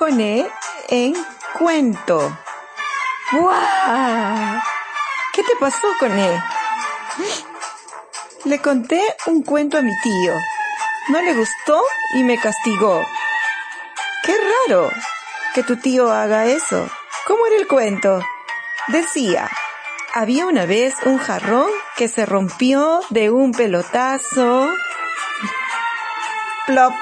con E en cuento. ¡Guau! ¿Qué te pasó con E? Le conté un cuento a mi tío. No le gustó y me castigó. Qué raro que tu tío haga eso. ¿Cómo era el cuento? Decía, había una vez un jarrón que se rompió de un pelotazo. Plop